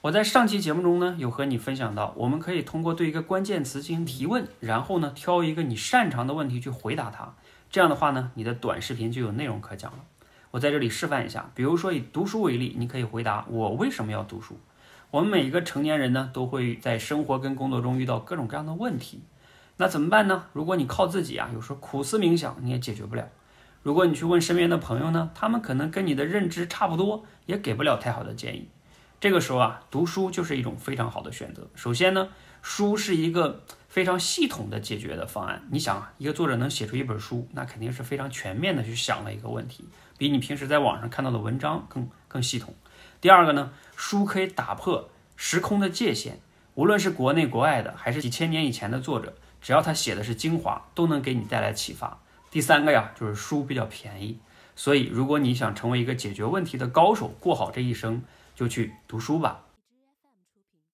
我在上期节目中呢，有和你分享到，我们可以通过对一个关键词进行提问，然后呢，挑一个你擅长的问题去回答它。这样的话呢，你的短视频就有内容可讲了。我在这里示范一下，比如说以读书为例，你可以回答我为什么要读书。我们每一个成年人呢，都会在生活跟工作中遇到各种各样的问题，那怎么办呢？如果你靠自己啊，有时候苦思冥想你也解决不了。如果你去问身边的朋友呢，他们可能跟你的认知差不多，也给不了太好的建议。这个时候啊，读书就是一种非常好的选择。首先呢，书是一个非常系统的解决的方案。你想啊，一个作者能写出一本书，那肯定是非常全面的去想了一个问题，比你平时在网上看到的文章更更系统。第二个呢，书可以打破时空的界限，无论是国内国外的，还是几千年以前的作者，只要他写的是精华，都能给你带来启发。第三个呀，就是书比较便宜，所以如果你想成为一个解决问题的高手，过好这一生。就去读书吧。